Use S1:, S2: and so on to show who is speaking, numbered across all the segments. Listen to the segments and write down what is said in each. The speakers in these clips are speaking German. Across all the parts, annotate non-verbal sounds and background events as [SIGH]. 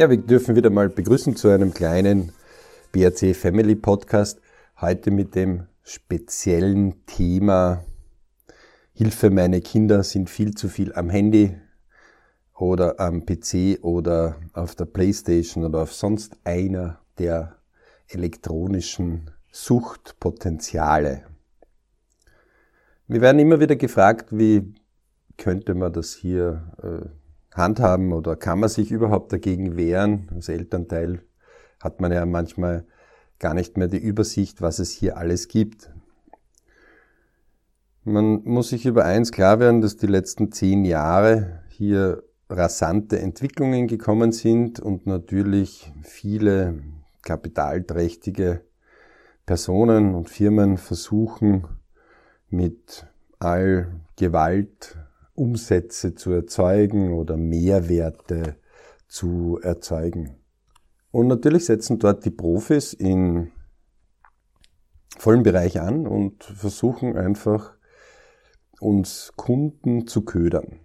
S1: Ja, wir dürfen wieder mal begrüßen zu einem kleinen BRC Family Podcast. Heute mit dem speziellen Thema Hilfe, meine Kinder sind viel zu viel am Handy oder am PC oder auf der Playstation oder auf sonst einer der elektronischen Suchtpotenziale. Wir werden immer wieder gefragt, wie könnte man das hier äh, handhaben oder kann man sich überhaupt dagegen wehren? Als Elternteil hat man ja manchmal gar nicht mehr die Übersicht, was es hier alles gibt. Man muss sich über eins klar werden, dass die letzten zehn Jahre hier rasante Entwicklungen gekommen sind und natürlich viele kapitalträchtige Personen und Firmen versuchen mit all Gewalt Umsätze zu erzeugen oder Mehrwerte zu erzeugen. Und natürlich setzen dort die Profis in vollen Bereich an und versuchen einfach uns Kunden zu ködern.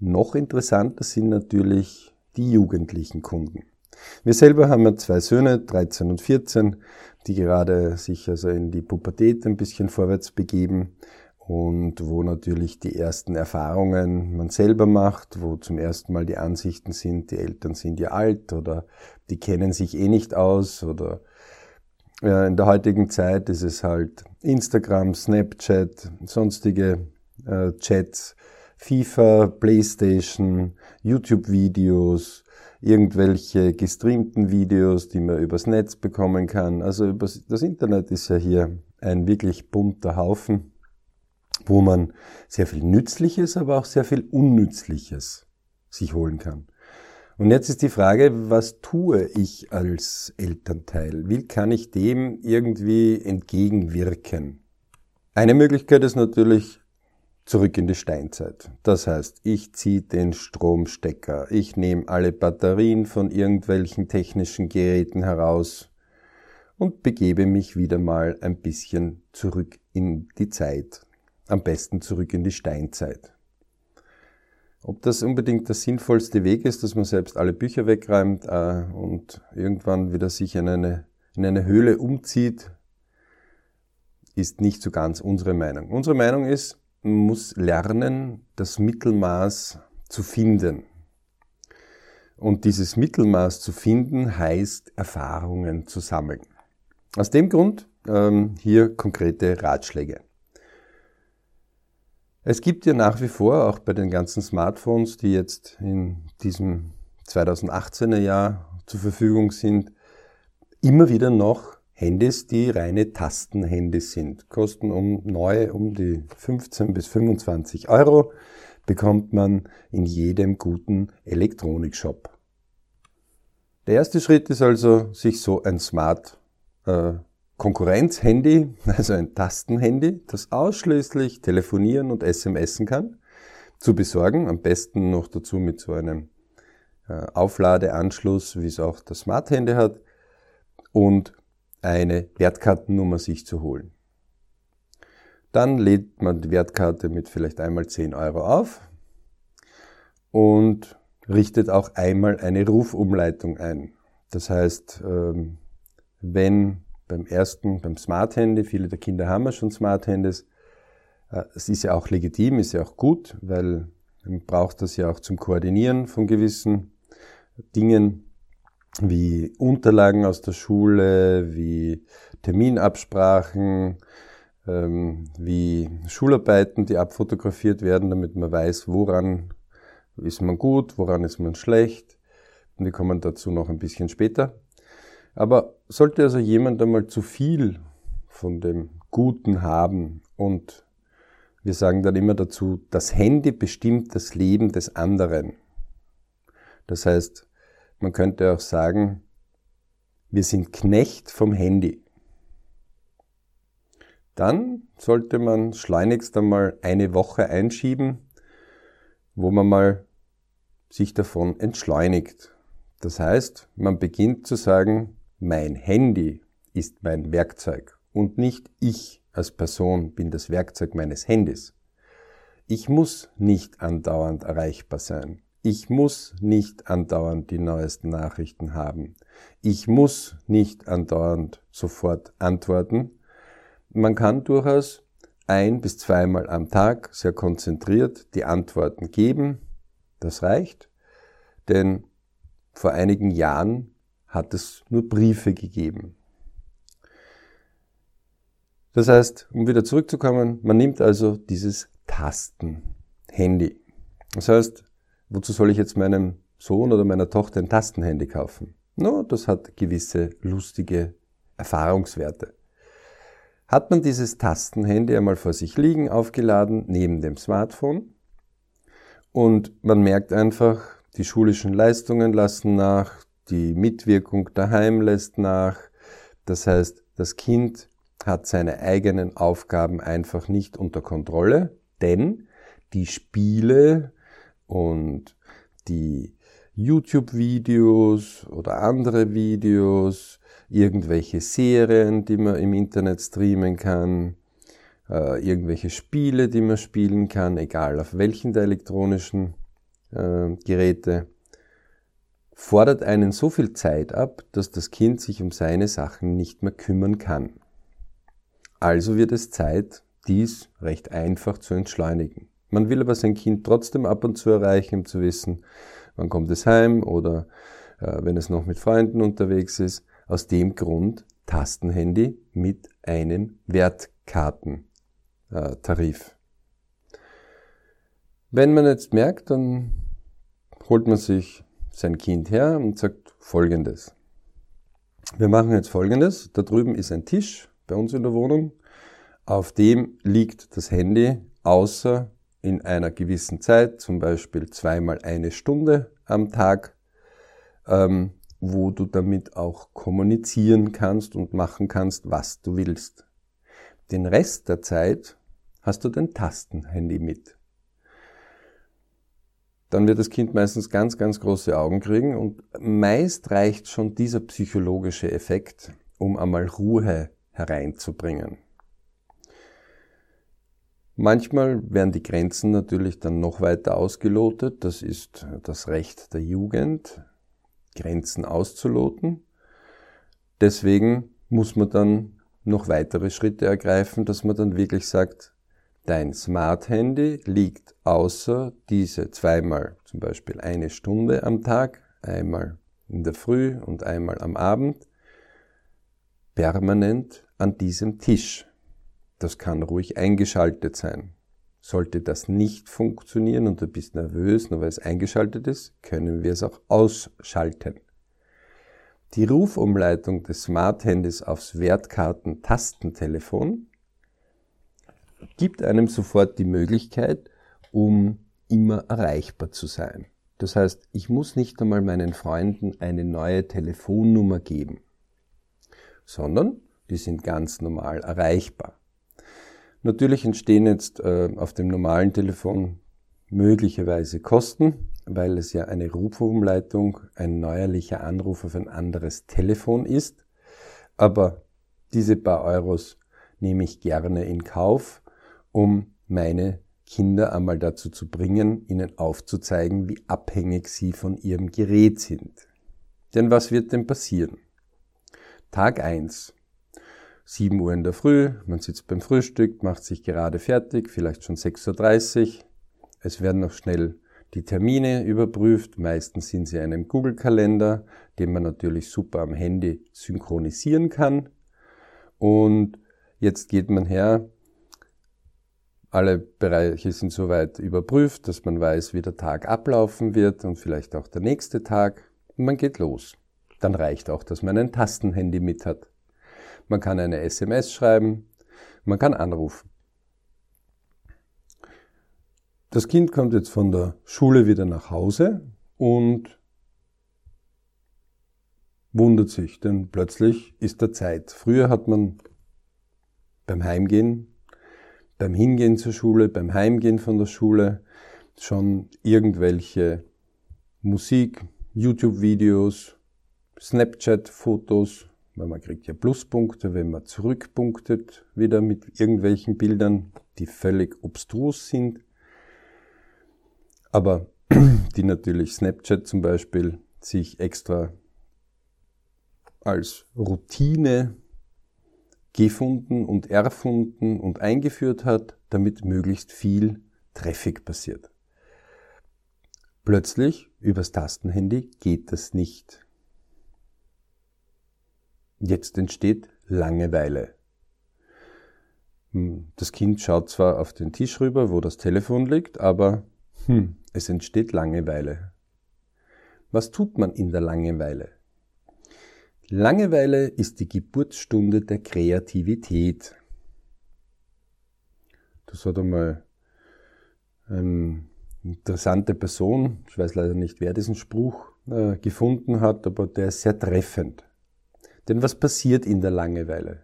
S1: Noch interessanter sind natürlich die jugendlichen Kunden. Wir selber haben ja zwei Söhne, 13 und 14, die gerade sich also in die Pubertät ein bisschen vorwärts begeben und wo natürlich die ersten Erfahrungen man selber macht, wo zum ersten Mal die Ansichten sind, die Eltern sind ja alt oder die kennen sich eh nicht aus oder ja, in der heutigen Zeit ist es halt Instagram, Snapchat, sonstige äh, Chats, FIFA, Playstation, YouTube-Videos, irgendwelche gestreamten Videos, die man übers Netz bekommen kann. Also das Internet ist ja hier ein wirklich bunter Haufen wo man sehr viel Nützliches, aber auch sehr viel Unnützliches sich holen kann. Und jetzt ist die Frage, was tue ich als Elternteil? Wie kann ich dem irgendwie entgegenwirken? Eine Möglichkeit ist natürlich zurück in die Steinzeit. Das heißt, ich ziehe den Stromstecker, ich nehme alle Batterien von irgendwelchen technischen Geräten heraus und begebe mich wieder mal ein bisschen zurück in die Zeit, am besten zurück in die Steinzeit. Ob das unbedingt der sinnvollste Weg ist, dass man selbst alle Bücher wegräumt äh, und irgendwann wieder sich in eine, in eine Höhle umzieht, ist nicht so ganz unsere Meinung. Unsere Meinung ist, man muss lernen, das Mittelmaß zu finden. Und dieses Mittelmaß zu finden heißt, Erfahrungen zu sammeln. Aus dem Grund ähm, hier konkrete Ratschläge. Es gibt ja nach wie vor, auch bei den ganzen Smartphones, die jetzt in diesem 2018er Jahr zur Verfügung sind, immer wieder noch Handys, die reine Tastenhandys sind. Kosten um neu um die 15 bis 25 Euro, bekommt man in jedem guten Elektronikshop. Der erste Schritt ist also, sich so ein Smart äh, Konkurrenzhandy, [LAUGHS] also ein Tastenhandy, das ausschließlich telefonieren und SMSen kann, zu besorgen. Am besten noch dazu mit so einem äh, Aufladeanschluss, wie es auch das Smart Handy hat, und eine Wertkartennummer sich zu holen. Dann lädt man die Wertkarte mit vielleicht einmal 10 Euro auf und richtet auch einmal eine Rufumleitung ein. Das heißt, ähm, wenn beim ersten, beim Smart Handy, viele der Kinder haben ja schon Smart Handys. Äh, es ist ja auch legitim, ist ja auch gut, weil man braucht das ja auch zum Koordinieren von gewissen Dingen wie Unterlagen aus der Schule, wie Terminabsprachen, ähm, wie Schularbeiten, die abfotografiert werden, damit man weiß, woran ist man gut, woran ist man schlecht. Und wir kommen dazu noch ein bisschen später. Aber sollte also jemand einmal zu viel von dem Guten haben und wir sagen dann immer dazu, das Handy bestimmt das Leben des anderen. Das heißt, man könnte auch sagen, wir sind Knecht vom Handy. Dann sollte man schleunigst einmal eine Woche einschieben, wo man mal sich davon entschleunigt. Das heißt, man beginnt zu sagen, mein Handy ist mein Werkzeug und nicht ich als Person bin das Werkzeug meines Handys. Ich muss nicht andauernd erreichbar sein. Ich muss nicht andauernd die neuesten Nachrichten haben. Ich muss nicht andauernd sofort antworten. Man kann durchaus ein bis zweimal am Tag sehr konzentriert die Antworten geben. Das reicht, denn vor einigen Jahren hat es nur Briefe gegeben. Das heißt, um wieder zurückzukommen, man nimmt also dieses Tastenhandy. Das heißt, wozu soll ich jetzt meinem Sohn oder meiner Tochter ein Tastenhandy kaufen? No, das hat gewisse lustige Erfahrungswerte. Hat man dieses Tastenhandy einmal vor sich liegen, aufgeladen, neben dem Smartphone, und man merkt einfach, die schulischen Leistungen lassen nach, die Mitwirkung daheim lässt nach. Das heißt, das Kind hat seine eigenen Aufgaben einfach nicht unter Kontrolle, denn die Spiele und die YouTube-Videos oder andere Videos, irgendwelche Serien, die man im Internet streamen kann, äh, irgendwelche Spiele, die man spielen kann, egal auf welchen der elektronischen äh, Geräte, fordert einen so viel Zeit ab, dass das Kind sich um seine Sachen nicht mehr kümmern kann. Also wird es Zeit, dies recht einfach zu entschleunigen. Man will aber sein Kind trotzdem ab und zu erreichen, um zu wissen, wann kommt es heim oder äh, wenn es noch mit Freunden unterwegs ist. Aus dem Grund Tastenhandy mit einem Wertkartentarif. Wenn man jetzt merkt, dann holt man sich sein Kind her und sagt Folgendes. Wir machen jetzt Folgendes. Da drüben ist ein Tisch bei uns in der Wohnung. Auf dem liegt das Handy, außer in einer gewissen Zeit, zum Beispiel zweimal eine Stunde am Tag, ähm, wo du damit auch kommunizieren kannst und machen kannst, was du willst. Den Rest der Zeit hast du dein Tastenhandy mit dann wird das Kind meistens ganz, ganz große Augen kriegen und meist reicht schon dieser psychologische Effekt, um einmal Ruhe hereinzubringen. Manchmal werden die Grenzen natürlich dann noch weiter ausgelotet. Das ist das Recht der Jugend, Grenzen auszuloten. Deswegen muss man dann noch weitere Schritte ergreifen, dass man dann wirklich sagt, Dein Smart Handy liegt außer diese zweimal, zum Beispiel eine Stunde am Tag, einmal in der Früh und einmal am Abend, permanent an diesem Tisch. Das kann ruhig eingeschaltet sein. Sollte das nicht funktionieren und du bist nervös, nur weil es eingeschaltet ist, können wir es auch ausschalten. Die Rufumleitung des Smart Handys aufs Wertkarten-Tastentelefon gibt einem sofort die Möglichkeit, um immer erreichbar zu sein. Das heißt, ich muss nicht einmal meinen Freunden eine neue Telefonnummer geben, sondern die sind ganz normal erreichbar. Natürlich entstehen jetzt äh, auf dem normalen Telefon möglicherweise Kosten, weil es ja eine Rufumleitung, ein neuerlicher Anruf auf ein anderes Telefon ist. Aber diese paar Euros nehme ich gerne in Kauf, um meine Kinder einmal dazu zu bringen, ihnen aufzuzeigen, wie abhängig sie von ihrem Gerät sind. Denn was wird denn passieren? Tag eins, 7 Uhr in der Früh, man sitzt beim Frühstück, macht sich gerade fertig, vielleicht schon 6.30 Uhr. Es werden noch schnell die Termine überprüft. Meistens sind sie in einem Google-Kalender, den man natürlich super am Handy synchronisieren kann. Und jetzt geht man her, alle Bereiche sind soweit überprüft, dass man weiß, wie der Tag ablaufen wird und vielleicht auch der nächste Tag. Und man geht los. Dann reicht auch, dass man ein Tastenhandy mit hat. Man kann eine SMS schreiben, man kann anrufen. Das Kind kommt jetzt von der Schule wieder nach Hause und wundert sich, denn plötzlich ist der Zeit. Früher hat man beim Heimgehen beim Hingehen zur Schule, beim Heimgehen von der Schule schon irgendwelche Musik, YouTube-Videos, Snapchat-Fotos, weil man kriegt ja Pluspunkte, wenn man zurückpunktet, wieder mit irgendwelchen Bildern, die völlig obstrus sind. Aber [CLEARS THROAT] die natürlich Snapchat zum Beispiel sich extra als Routine gefunden und erfunden und eingeführt hat, damit möglichst viel Traffic passiert. Plötzlich, übers Tastenhandy, geht das nicht. Jetzt entsteht Langeweile. Hm, das Kind schaut zwar auf den Tisch rüber, wo das Telefon liegt, aber hm, es entsteht Langeweile. Was tut man in der Langeweile? Langeweile ist die Geburtsstunde der Kreativität. Das hat einmal eine interessante Person, ich weiß leider nicht, wer diesen Spruch äh, gefunden hat, aber der ist sehr treffend. Denn was passiert in der Langeweile?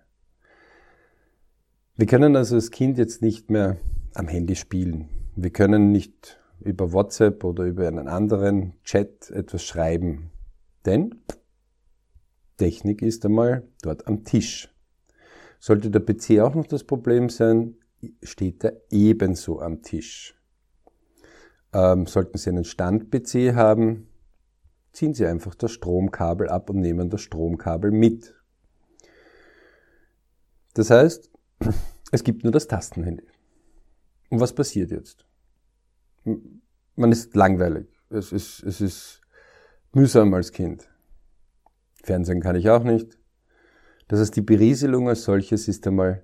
S1: Wir können also als Kind jetzt nicht mehr am Handy spielen. Wir können nicht über WhatsApp oder über einen anderen Chat etwas schreiben. Denn Technik ist einmal dort am Tisch. Sollte der PC auch noch das Problem sein, steht er ebenso am Tisch. Ähm, sollten Sie einen Stand-PC haben, ziehen Sie einfach das Stromkabel ab und nehmen das Stromkabel mit. Das heißt, [CLEARS THROAT] es gibt nur das Tastenhandy. Und was passiert jetzt? Man ist langweilig. Es ist, es ist mühsam als Kind. Fernsehen kann ich auch nicht. Das heißt, die Berieselung als solches ist einmal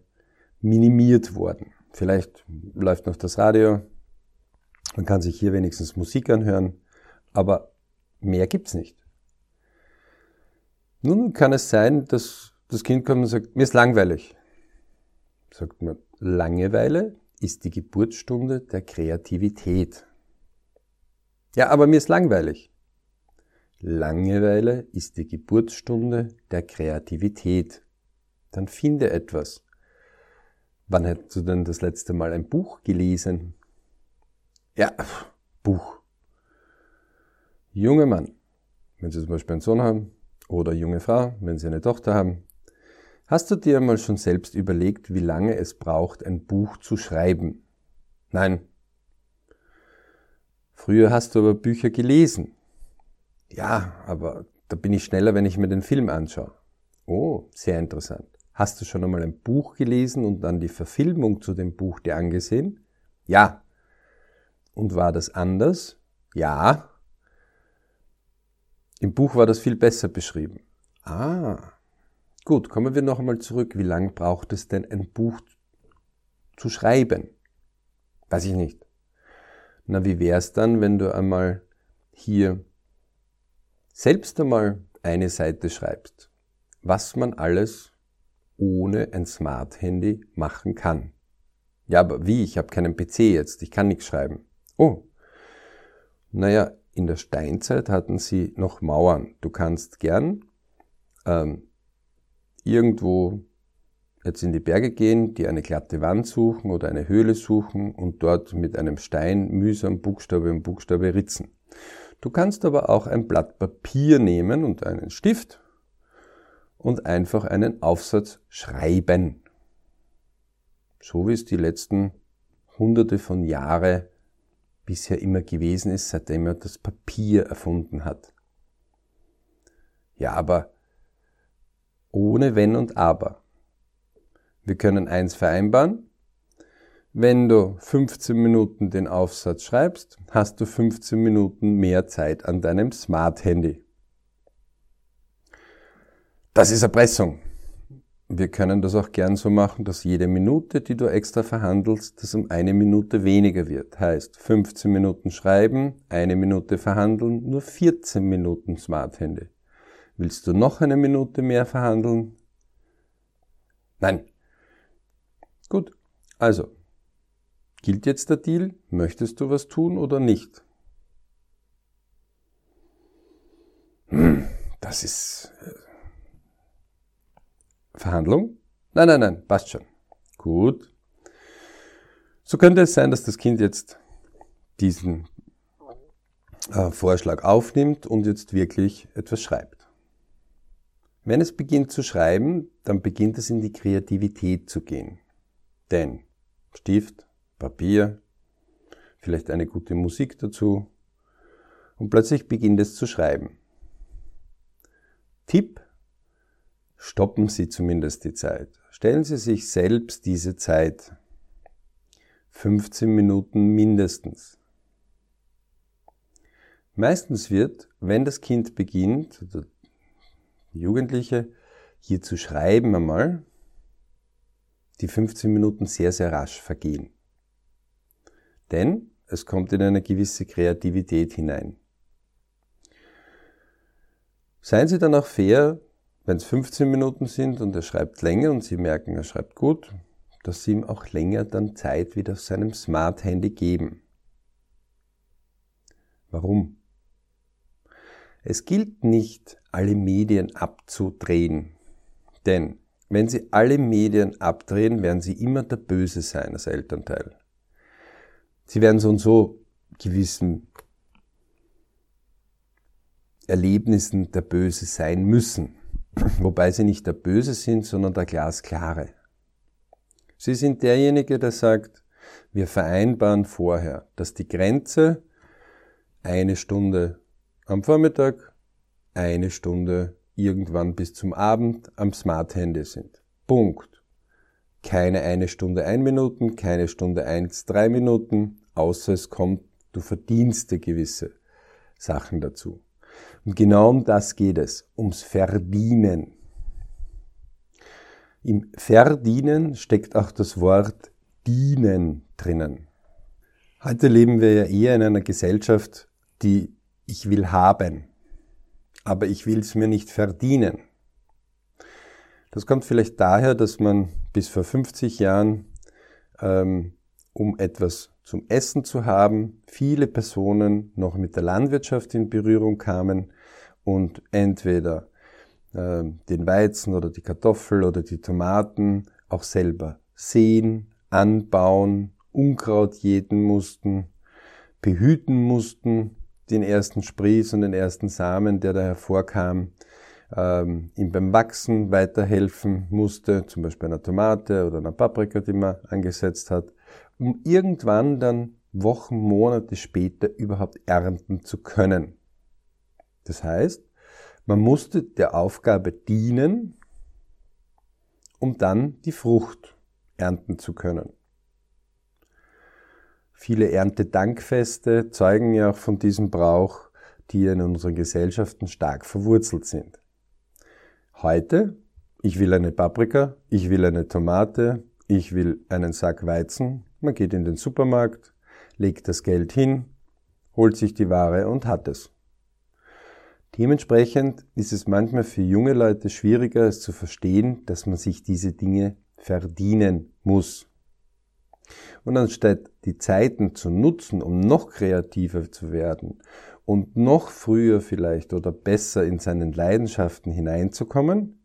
S1: minimiert worden. Vielleicht läuft noch das Radio, man kann sich hier wenigstens Musik anhören, aber mehr gibt's nicht. Nun kann es sein, dass das Kind kommt und sagt, mir ist langweilig. Sagt man, Langeweile ist die Geburtsstunde der Kreativität. Ja, aber mir ist langweilig. Langeweile ist die Geburtsstunde der Kreativität. Dann finde etwas. Wann hättest du denn das letzte Mal ein Buch gelesen? Ja, Buch. Junge Mann, wenn Sie zum Beispiel einen Sohn haben, oder junge Frau, wenn Sie eine Tochter haben, hast du dir einmal schon selbst überlegt, wie lange es braucht, ein Buch zu schreiben? Nein. Früher hast du aber Bücher gelesen. Ja, aber da bin ich schneller, wenn ich mir den Film anschaue. Oh, sehr interessant. Hast du schon einmal ein Buch gelesen und dann die Verfilmung zu dem Buch dir angesehen? Ja. Und war das anders? Ja. Im Buch war das viel besser beschrieben. Ah. Gut, kommen wir noch einmal zurück. Wie lange braucht es denn, ein Buch zu schreiben? Weiß ich nicht. Na, wie wär's dann, wenn du einmal hier selbst einmal eine Seite schreibst, was man alles ohne ein Smart Handy machen kann. Ja, aber wie? Ich habe keinen PC jetzt, ich kann nichts schreiben. Oh. Naja, in der Steinzeit hatten sie noch Mauern. Du kannst gern ähm, irgendwo jetzt in die Berge gehen, dir eine glatte Wand suchen oder eine Höhle suchen und dort mit einem Stein mühsam Buchstabe um Buchstabe ritzen. Du kannst aber auch ein Blatt Papier nehmen und einen Stift und einfach einen Aufsatz schreiben. So wie es die letzten hunderte von Jahre bisher immer gewesen ist, seitdem er das Papier erfunden hat. Ja, aber ohne Wenn und Aber. Wir können eins vereinbaren, wenn du 15 Minuten den Aufsatz schreibst, hast du 15 Minuten mehr Zeit an deinem Smart-Handy. Das ist Erpressung. Wir können das auch gern so machen, dass jede Minute, die du extra verhandelst, das um eine Minute weniger wird. Heißt 15 Minuten schreiben, eine Minute verhandeln, nur 14 Minuten Smart-Handy. Willst du noch eine Minute mehr verhandeln? Nein. Gut. Also, Gilt jetzt der Deal? Möchtest du was tun oder nicht? Hm, das ist äh, Verhandlung? Nein, nein, nein, passt schon. Gut. So könnte es sein, dass das Kind jetzt diesen äh, Vorschlag aufnimmt und jetzt wirklich etwas schreibt. Wenn es beginnt zu schreiben, dann beginnt es in die Kreativität zu gehen. Denn Stift, Papier, vielleicht eine gute Musik dazu, Und plötzlich beginnt es zu schreiben. Tipp, stoppen Sie zumindest die Zeit. Stellen Sie sich selbst diese Zeit. 15 Minuten mindestens. Meistens wird, wenn das Kind beginnt, oder Jugendliche, hier zu schreiben einmal, die 15 Minuten sehr, sehr rasch vergehen. Denn es kommt in eine gewisse Kreativität hinein. Seien Sie dann auch fair, wenn es 15 Minuten sind und er schreibt länger und Sie merken, er schreibt gut, dass Sie ihm auch länger dann Zeit wieder auf seinem Smart Handy geben. Warum? Es gilt nicht, alle Medien abzudrehen. Denn wenn Sie alle Medien abdrehen, werden Sie immer der Böse sein als Elternteil. Sie werden so und so gewissen Erlebnissen der Böse sein müssen. [CLEARS THROAT] Wobei Sie nicht der Böse sind, sondern der Glasklare. Sie sind derjenige, der sagt, wir vereinbaren vorher, dass die Grenze eine Stunde am Vormittag, eine Stunde irgendwann bis zum Abend am Smart Handy sind. Punkt. Keine eine Stunde ein Minuten, keine Stunde eins drei Minuten, außer es kommt, du verdienst dir gewisse Sachen dazu. Und genau um das geht es, ums Verdienen. Im Verdienen steckt auch das Wort dienen drinnen. Heute leben wir ja eher in einer Gesellschaft, die ich will haben aber ich will es mir nicht verdienen. Das kommt vielleicht daher, dass man bis vor 50 Jahren, ähm, um etwas zum Essen zu haben, viele Personen noch mit der Landwirtschaft in Berührung kamen und entweder äh, den Weizen oder die Kartoffel oder die Tomaten auch selber sehen, anbauen, Unkraut jäten mussten, behüten mussten den ersten Sprieß und den ersten Samen, der da hervorkam, ähm, ihm beim Wachsen weiterhelfen musste, zum Beispiel einer Tomate oder einer Paprika, die man angesetzt hat, um irgendwann dann Wochen, Monate später überhaupt ernten zu können. Das heißt, man musste der Aufgabe dienen, um dann die Frucht ernten zu können. Viele Erntedankfeste zeugen ja auch von diesem Brauch, die in unseren Gesellschaften stark verwurzelt sind. Heute, ich will eine Paprika, ich will eine Tomate, ich will einen Sack Weizen, man geht in den Supermarkt, legt das Geld hin, holt sich die Ware und hat es. Dementsprechend ist es manchmal für junge Leute schwieriger, es zu verstehen, dass man sich diese Dinge verdienen muss. Und anstatt die Zeiten zu nutzen, um noch kreativer zu werden und noch früher vielleicht oder besser in seinen Leidenschaften hineinzukommen,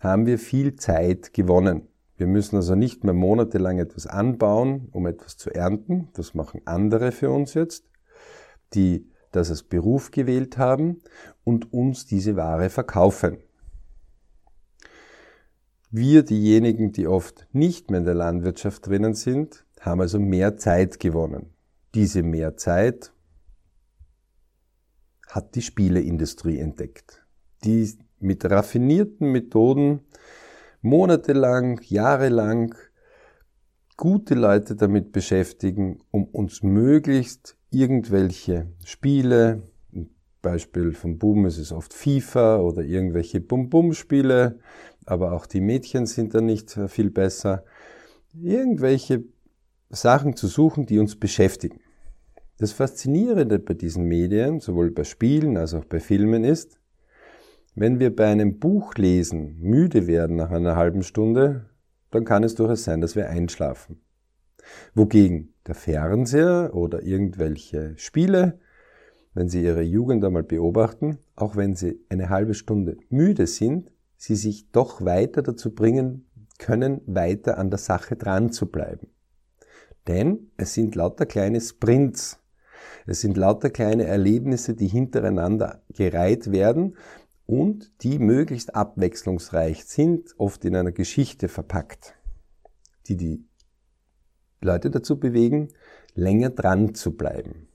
S1: haben wir viel Zeit gewonnen. Wir müssen also nicht mehr monatelang etwas anbauen, um etwas zu ernten. Das machen andere für uns jetzt, die das als Beruf gewählt haben und uns diese Ware verkaufen. Wir, diejenigen, die oft nicht mehr in der Landwirtschaft drinnen sind, haben also mehr Zeit gewonnen. Diese mehr Zeit hat die Spieleindustrie entdeckt, die mit raffinierten Methoden monatelang, jahrelang gute Leute damit beschäftigen, um uns möglichst irgendwelche Spiele, Beispiel von Boom ist es oft FIFA oder irgendwelche Bum-Bum-Spiele, aber auch die Mädchen sind da nicht viel besser. Irgendwelche Sachen zu suchen, die uns beschäftigen. Das Faszinierende bei diesen Medien, sowohl bei Spielen als auch bei Filmen, ist, wenn wir bei einem Buch lesen müde werden nach einer halben Stunde, dann kann es durchaus sein, dass wir einschlafen. Wogegen der Fernseher oder irgendwelche Spiele, wenn Sie Ihre Jugend einmal beobachten, auch wenn Sie eine halbe Stunde müde sind, Sie sich doch weiter dazu bringen können, weiter an der Sache dran zu bleiben. Denn es sind lauter kleine Sprints. Es sind lauter kleine Erlebnisse, die hintereinander gereiht werden und die möglichst abwechslungsreich sind, oft in einer Geschichte verpackt, die die Leute dazu bewegen, länger dran zu bleiben.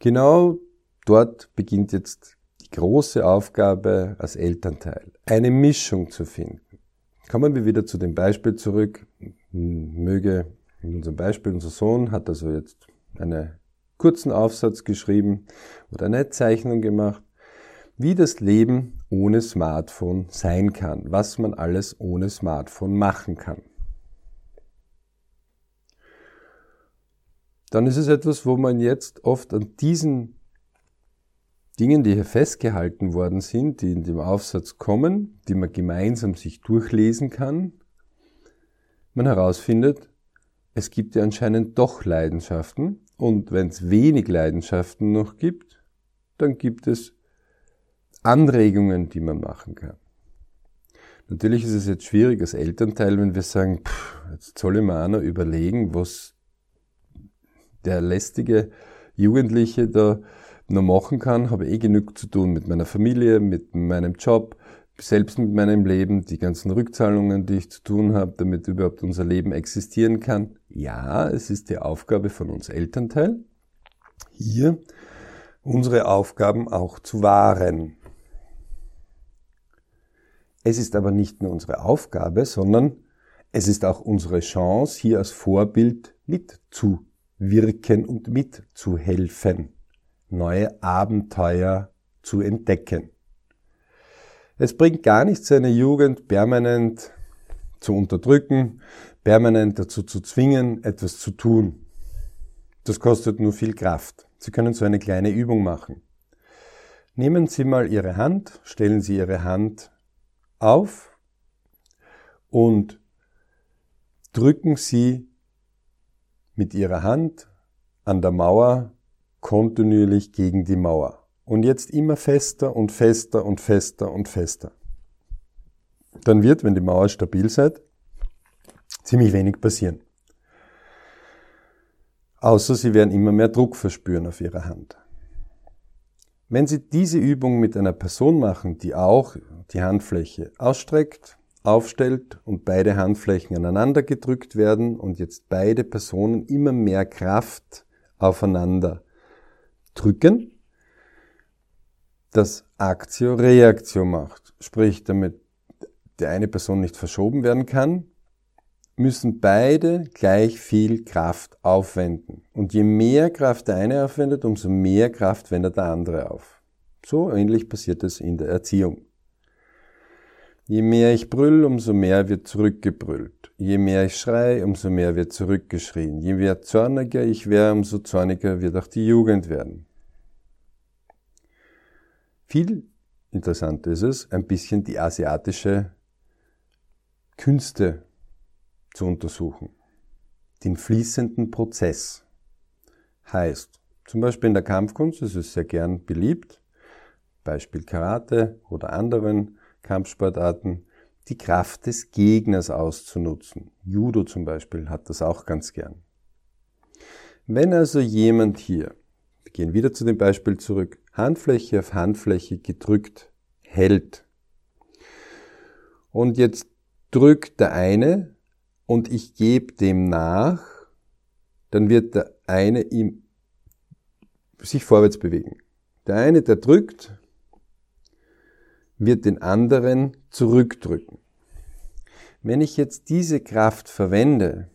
S1: Genau dort beginnt jetzt die große Aufgabe als Elternteil, eine Mischung zu finden. Kommen wir wieder zu dem Beispiel zurück. Möge in unserem Beispiel unser Sohn hat also jetzt einen kurzen Aufsatz geschrieben oder eine Zeichnung gemacht, wie das Leben ohne Smartphone sein kann, was man alles ohne Smartphone machen kann. Dann ist es etwas, wo man jetzt oft an diesen Dingen, die hier festgehalten worden sind, die in dem Aufsatz kommen, die man gemeinsam sich durchlesen kann, man herausfindet, es gibt ja anscheinend doch Leidenschaften und wenn es wenig Leidenschaften noch gibt, dann gibt es Anregungen, die man machen kann. Natürlich ist es jetzt schwierig als Elternteil, wenn wir sagen, pff, jetzt soll ich auch noch überlegen, was der lästige Jugendliche da noch machen kann, habe eh genug zu tun mit meiner Familie, mit meinem Job, selbst mit meinem Leben, die ganzen Rückzahlungen, die ich zu tun habe, damit überhaupt unser Leben existieren kann. Ja, es ist die Aufgabe von uns Elternteil, hier unsere Aufgaben auch zu wahren. Es ist aber nicht nur unsere Aufgabe, sondern es ist auch unsere Chance, hier als Vorbild mitzuwirken und mitzuhelfen, neue Abenteuer zu entdecken. Es bringt gar nichts, seine Jugend permanent zu unterdrücken, permanent dazu zu zwingen, etwas zu tun. Das kostet nur viel Kraft. Sie können so eine kleine Übung machen. Nehmen Sie mal Ihre Hand, stellen Sie Ihre Hand auf und drücken Sie mit Ihrer Hand an der Mauer kontinuierlich gegen die Mauer. Und jetzt immer fester und fester und fester und fester. Dann wird, wenn die Mauer stabil seid, ziemlich wenig passieren. Außer Sie werden immer mehr Druck verspüren auf Ihrer Hand. Wenn Sie diese Übung mit einer Person machen, die auch die Handfläche ausstreckt, aufstellt und beide Handflächen aneinander gedrückt werden und jetzt beide Personen immer mehr Kraft aufeinander drücken, das Aktio-Reaktio macht. Sprich, damit die eine Person nicht verschoben werden kann, müssen beide gleich viel Kraft aufwenden. Und je mehr Kraft der eine aufwendet, umso mehr Kraft wendet der andere auf. So ähnlich passiert es in der Erziehung. Je mehr ich brüll, umso mehr wird zurückgebrüllt. Je mehr ich schrei, umso mehr wird zurückgeschrien. Je mehr zorniger ich wäre, umso zorniger wird auch die Jugend werden. Viel interessanter ist es, ein bisschen die asiatische Künste zu untersuchen. Den fließenden Prozess heißt, zum Beispiel in der Kampfkunst ist es sehr gern beliebt, Beispiel Karate oder anderen Kampfsportarten, die Kraft des Gegners auszunutzen. Judo zum Beispiel hat das auch ganz gern. Wenn also jemand hier, gehen wieder zu dem Beispiel zurück, Handfläche auf Handfläche gedrückt hält und jetzt drückt der eine und ich gebe dem nach, dann wird der eine ihm sich vorwärts bewegen. Der eine, der drückt, wird den anderen zurückdrücken. Wenn ich jetzt diese Kraft verwende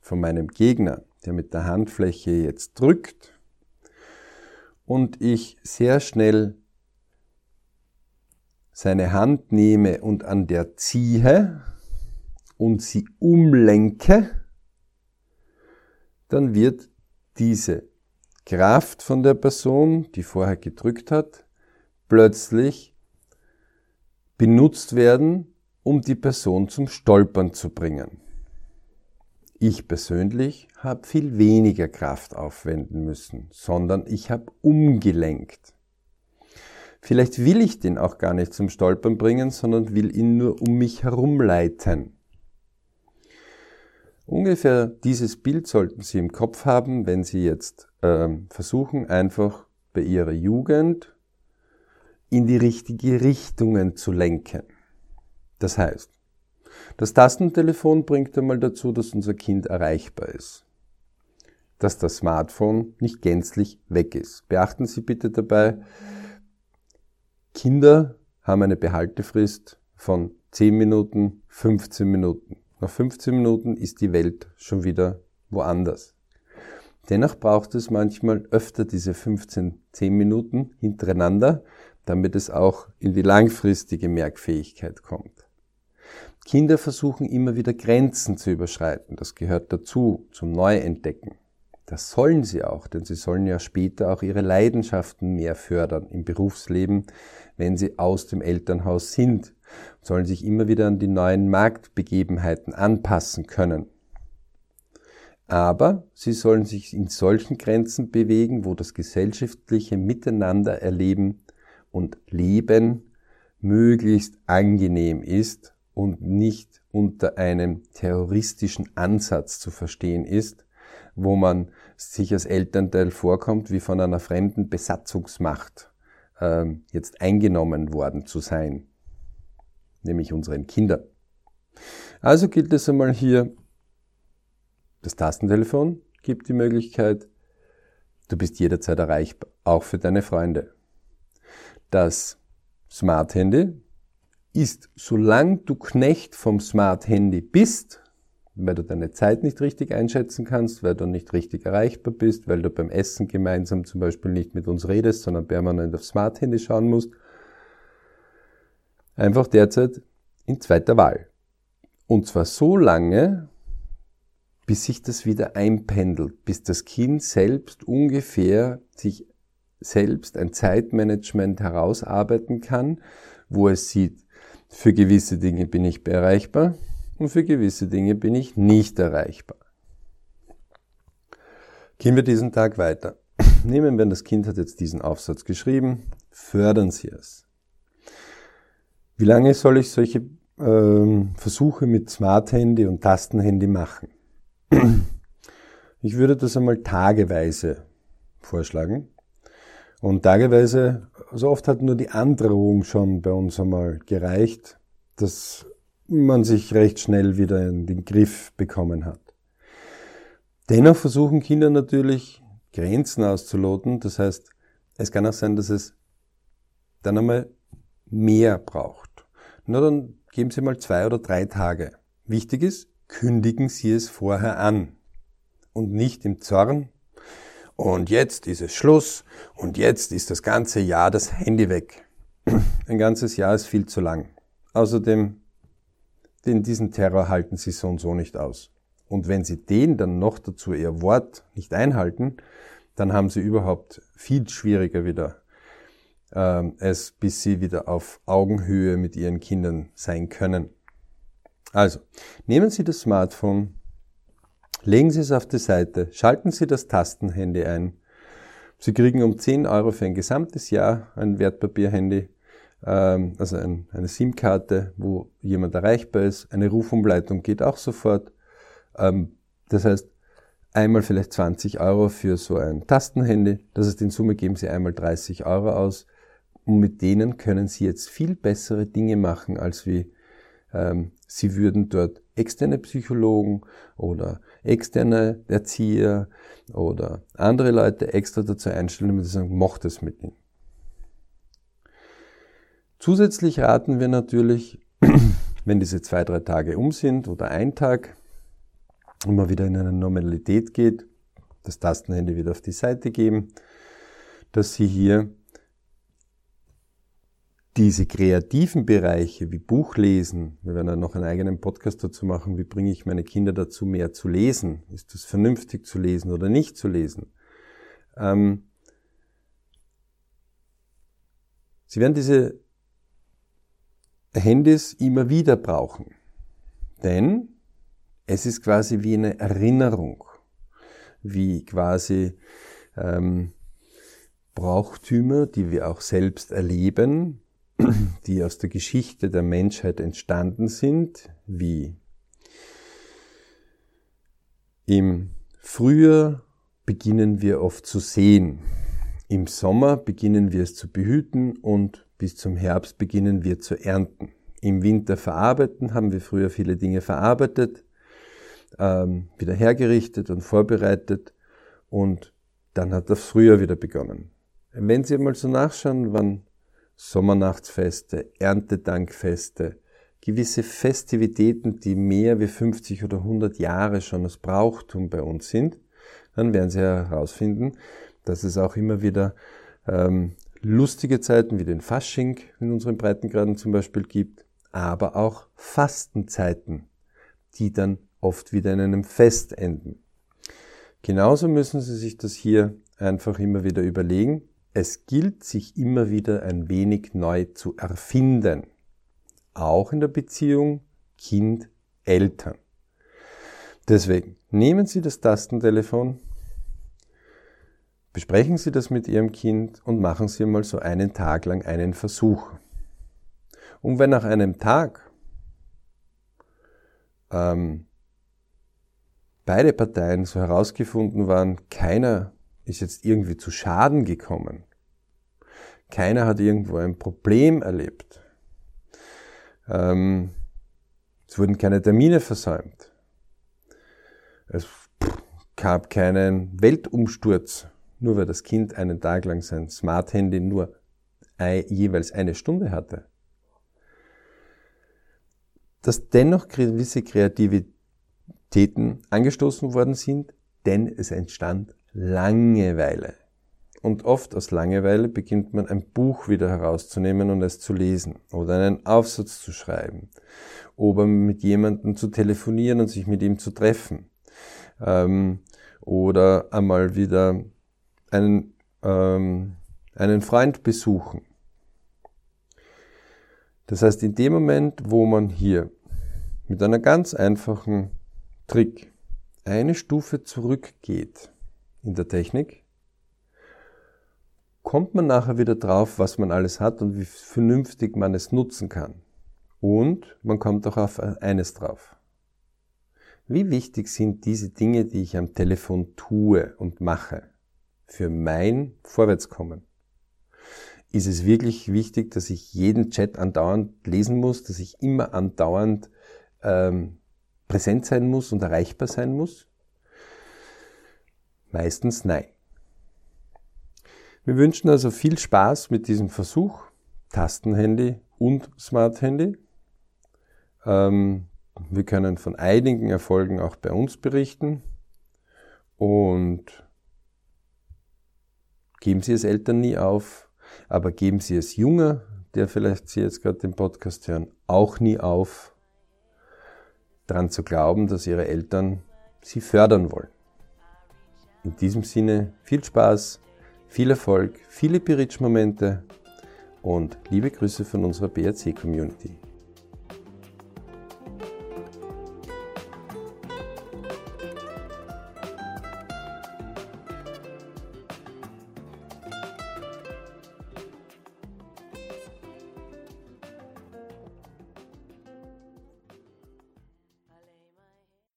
S1: von meinem Gegner, der mit der Handfläche jetzt drückt, und ich sehr schnell seine Hand nehme und an der ziehe, und sie umlenke, dann wird diese Kraft von der Person, die vorher gedrückt hat, plötzlich benutzt werden, um die Person zum Stolpern zu bringen. Ich persönlich habe viel weniger Kraft aufwenden müssen, sondern ich habe umgelenkt. Vielleicht will ich den auch gar nicht zum Stolpern bringen, sondern will ihn nur um mich herumleiten. Ungefähr dieses Bild sollten Sie im Kopf haben, wenn Sie jetzt äh, versuchen, einfach bei Ihrer Jugend in die richtige Richtungen zu lenken. Das heißt, das Tastentelefon bringt einmal dazu, dass unser Kind erreichbar ist. dass das Smartphone nicht gänzlich weg ist. Beachten Sie bitte dabei, Kinder haben eine Behaltefrist von 10 Minuten, 15 Minuten. Nach 15 Minuten ist die Welt schon wieder woanders. Dennoch braucht es manchmal öfter diese 15, 10 Minuten hintereinander, damit es auch in die langfristige Merkfähigkeit kommt. Kinder versuchen immer wieder Grenzen zu überschreiten. Das gehört dazu, zum Neuentdecken. Das sollen sie auch, denn sie sollen ja später auch ihre Leidenschaften mehr fördern im Berufsleben, wenn sie aus dem Elternhaus sind, sollen sich immer wieder an die neuen Marktbegebenheiten anpassen können. Aber sie sollen sich in solchen Grenzen bewegen, wo das gesellschaftliche Miteinander erleben und Leben möglichst angenehm ist und nicht unter einem terroristischen Ansatz zu verstehen ist, wo man sich als Elternteil vorkommt, wie von einer fremden Besatzungsmacht äh, jetzt eingenommen worden zu sein, nämlich unseren Kindern. Also gilt es einmal hier, das Tastentelefon gibt die Möglichkeit, du bist jederzeit erreichbar, auch für deine Freunde. Das Smart Handy ist, solange du Knecht vom Smart Handy bist, weil du deine Zeit nicht richtig einschätzen kannst, weil du nicht richtig erreichbar bist, weil du beim Essen gemeinsam zum Beispiel nicht mit uns redest, sondern permanent aufs Smart Handy schauen musst. Einfach derzeit in zweiter Wahl. Und zwar so lange, bis sich das wieder einpendelt, bis das Kind selbst ungefähr sich selbst ein Zeitmanagement herausarbeiten kann, wo es sieht, für gewisse Dinge bin ich erreichbar, und für gewisse Dinge bin ich nicht erreichbar. Gehen wir diesen Tag weiter. [CLEARS THROAT] Nehmen wir, das Kind hat jetzt diesen Aufsatz geschrieben, fördern Sie es. Wie lange soll ich solche ähm, Versuche mit Smart Handy und Tastenhandy machen? [CLEARS THROAT] Ich würde das einmal tageweise vorschlagen. Und tageweise, so oft hat nur die Androhung schon bei uns einmal gereicht, dass man sich recht schnell wieder in den Griff bekommen hat. Dennoch versuchen Kinder natürlich Grenzen auszuloten. Das heißt, es kann auch sein, dass es dann einmal mehr braucht. Na, dann geben Sie mal zwei oder drei Tage. Wichtig ist, kündigen Sie es vorher an und nicht im Zorn. Und jetzt ist es Schluss und jetzt ist das ganze Jahr das Handy weg. [CLEARS THROAT] Ein ganzes Jahr ist viel zu lang. Außerdem denn diesen Terror halten sie so und so nicht aus. Und wenn sie den dann noch dazu ihr Wort nicht einhalten, dann haben sie überhaupt viel schwieriger wieder, äh, es bis sie wieder auf Augenhöhe mit ihren Kindern sein können. Also, nehmen Sie das Smartphone, legen Sie es auf die Seite, schalten Sie das Tastenhandy ein. Sie kriegen um 10 Euro für ein gesamtes Jahr ein Wertpapierhandy ähm, also ein, eine SIM-Karte, wo jemand erreichbar ist. Eine Rufumleitung geht auch sofort. Ähm, das heißt, einmal vielleicht 20 Euro für so ein Tastenhandy. Das heißt, in Summe geben Sie einmal 30 Euro aus. Und mit denen können Sie jetzt viel bessere Dinge machen, als wie ähm, Sie würden dort externe Psychologen oder externe Erzieher oder andere Leute extra dazu einstellen, damit sie sagen, mocht es mit ihnen. Zusätzlich raten wir natürlich, [CLEARS THROAT] wenn diese zwei, drei Tage um sind oder ein Tag und man wieder in eine Normalität geht, das Tastenhandy wieder auf die Seite geben, dass Sie hier diese kreativen Bereiche wie Buchlesen, wir werden ja noch einen eigenen Podcast dazu machen, wie bringe ich meine Kinder dazu, mehr zu lesen? Ist es vernünftig zu lesen oder nicht zu lesen? Ähm, Sie werden diese Handys immer wieder brauchen. Denn es ist quasi wie eine Erinnerung, wie quasi ähm, Brauchtümer, die wir auch selbst erleben, [CLEARS THROAT] die aus der Geschichte der Menschheit entstanden sind, wie im Frühjahr beginnen wir oft zu sehen, im Sommer beginnen wir es zu behüten und bis zum Herbst beginnen wir zu ernten. Im Winter verarbeiten haben wir früher viele Dinge verarbeitet, ähm, wieder hergerichtet und vorbereitet. und dann hat das Frühjahr wieder begonnen. Wenn Sie mal so nachschauen, wann Sommernachtsfeste, Erntedankfeste, gewisse Festivitäten, die mehr wie 50 oder 100 Jahre schon als Brauchtum bei uns sind, dann werden Sie herausfinden, dass es auch immer wieder ähm, lustige Zeiten wie den Fasching in unseren Breitengraden zum Beispiel gibt, aber auch Fastenzeiten, die dann oft wieder in einem Fest enden. Genauso müssen Sie sich das hier einfach immer wieder überlegen. Es gilt, sich immer wieder ein wenig neu zu erfinden. Auch in der Beziehung Kind-Eltern. Deswegen nehmen Sie das Tastentelefon, besprechen Sie das mit Ihrem Kind und machen Sie mal so einen Tag lang einen Versuch. Und wenn nach einem Tag ähm, beide Parteien so herausgefunden waren, keiner ist jetzt irgendwie zu Schaden gekommen, keiner hat irgendwo ein Problem erlebt, ähm, es wurden keine Termine versäumt, es gab keinen Weltumsturz, nur weil das Kind einen Tag lang sein Smart Handy nur jeweils eine Stunde hatte. Dass dennoch gewisse Kreativitäten angestoßen worden sind, denn es entstand Langeweile. Und oft aus Langeweile beginnt man ein Buch wieder herauszunehmen und es zu lesen oder einen Aufsatz zu schreiben oder mit jemandem zu telefonieren und sich mit ihm zu treffen ähm, oder einmal wieder einen, ähm, einen Freund besuchen. Das heißt, in dem Moment, wo man hier mit einer ganz einfachen Trick eine Stufe zurückgeht in der Technik, kommt man nachher wieder drauf, was man alles hat und wie vernünftig man es nutzen kann. Und man kommt auch auf eines drauf. Wie wichtig sind diese Dinge, die ich am Telefon tue und mache, für mein Vorwärtskommen? Ist es wirklich wichtig, dass ich jeden Chat andauernd lesen muss, dass ich immer andauernd ähm, präsent sein muss und erreichbar sein muss? Meistens nein. Wir wünschen also viel Spaß mit diesem Versuch, Tastenhandy und Smart Handy. Ähm, wir können von einigen Erfolgen auch bei uns berichten und geben Sie es Eltern nie auf, aber geben Sie es Junger, der vielleicht Sie jetzt gerade den Podcast hören, auch nie auf, daran zu glauben, dass ihre Eltern sie fördern wollen. In diesem Sinne viel Spaß, viel Erfolg, viele Piritsch-Momente und liebe Grüße von unserer BRC-Community.